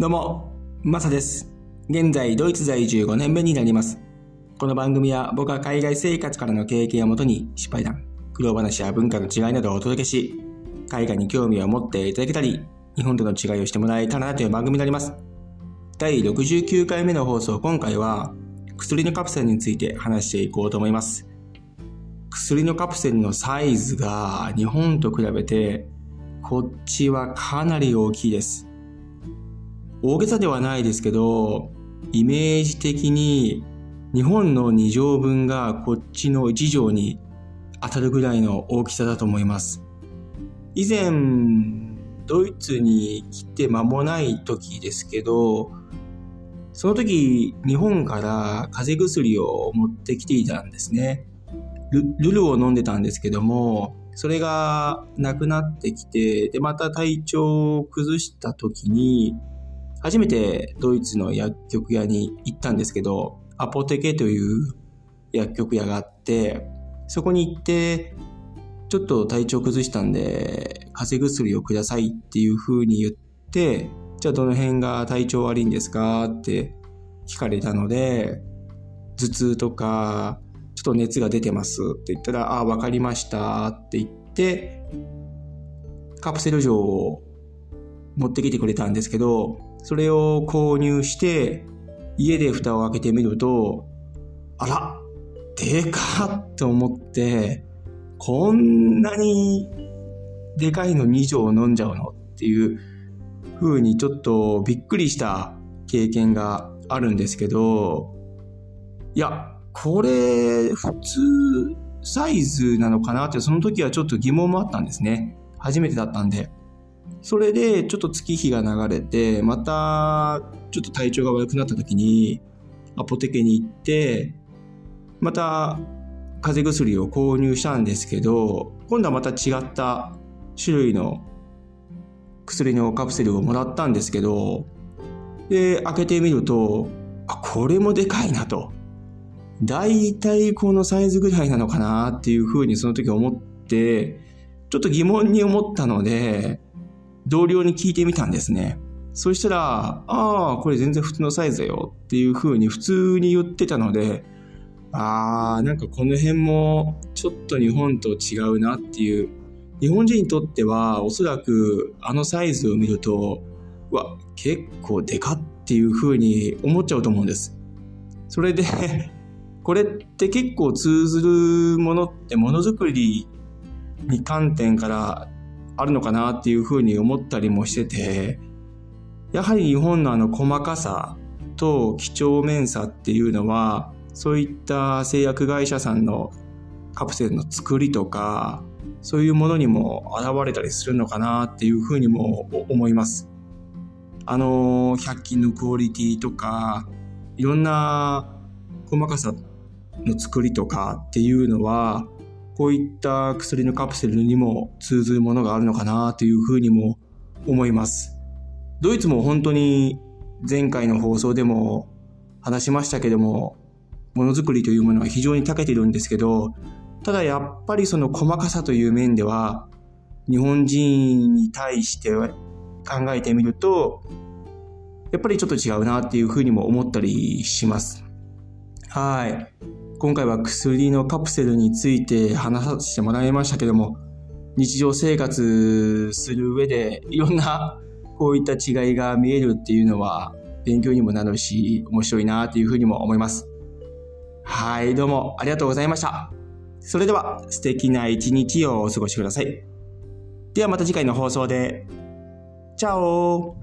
どうも、マサです。現在、ドイツ在住5年目になります。この番組は僕は海外生活からの経験をもとに失敗談、苦労話や文化の違いなどをお届けし、海外に興味を持っていただけたり、日本との違いをしてもらえたらなという番組になります。第69回目の放送、今回は薬のカプセルについて話していこうと思います。薬のカプセルのサイズが日本と比べてこっちはかなり大きいです。大げさではないですけど、イメージ的に日本の2乗分がこっちの1乗に当たるぐらいの大きさだと思います。以前、ドイツに来て間もない時ですけど、その時日本から風邪薬を持ってきていたんですね。ルルルを飲んでたんですけども、それがなくなってきて、で、また体調を崩した時に、初めてドイツの薬局屋に行ったんですけど、アポテケという薬局屋があって、そこに行って、ちょっと体調崩したんで、風邪薬をくださいっていう風に言って、じゃあどの辺が体調悪いんですか？って聞かれたので、頭痛とか、ちょっと熱が出てますって言ったら、ああ、わかりましたって言って、カプセル錠を持ってきてくれたんですけど、それを購入して、家で蓋を開けてみると、あら、でかっと思って、こんなにでかいの2錠飲んじゃうのっていう風にちょっとびっくりした経験があるんですけど、いや、これ普通サイズなのかなってその時はちょっと疑問もあったんですね。初めてだったんで。それでちょっと月日が流れて、またちょっと体調が悪くなった時にアポテケに行って、また風邪薬を購入したんですけど、今度はまた違った種類の薬のカプセルをもらったんですけど、で、開けてみると、あ、これもでかいなと。だいたいこのサイズぐらいなのかなっていうふうにその時思って、ちょっと疑問に思ったので、同僚に聞いてみたんですね。そしたら、ああ、これ全然普通のサイズだよっていうふうに普通に言ってたので、ああ、なんかこの辺もちょっと日本と違うなっていう。日本人にとってはおそらくあのサイズを見ると、うわ、結構でかっていうふうに思っちゃうと思うんです。それで、これって結構通ずるものってものづくりに観点からあるのかなっていうふうに思ったりもしてて、やはり日本のあの細かさと几帳面さっていうのは、そういった製薬会社さんのカプセルの作りとか、そういうものにも現れたりするのかなっていうふうにも思います。あの、100均のクオリティとか、いろんな細かさの作りとかっていうのは、こういった薬のカプセルにも通ずるものがあるのかなというふうにも思います。ドイツも本当に前回の放送でも話しましたけども、ものづくりというものは非常に長けてるんですけど、ただやっぱりその細かさという面では、日本人に対して考えてみると、やっぱりちょっと違うなっていうふうにも思ったりします。はい。今回は薬のカプセルについて話させてもらいましたけども、日常生活する上でいろんなこういった違いが見えるっていうのは勉強にもなるし、面白いなっていうふうにも思います。はい、どうもありがとうございました。それでは素敵な一日をお過ごしください。ではまた次回の放送で。チャオ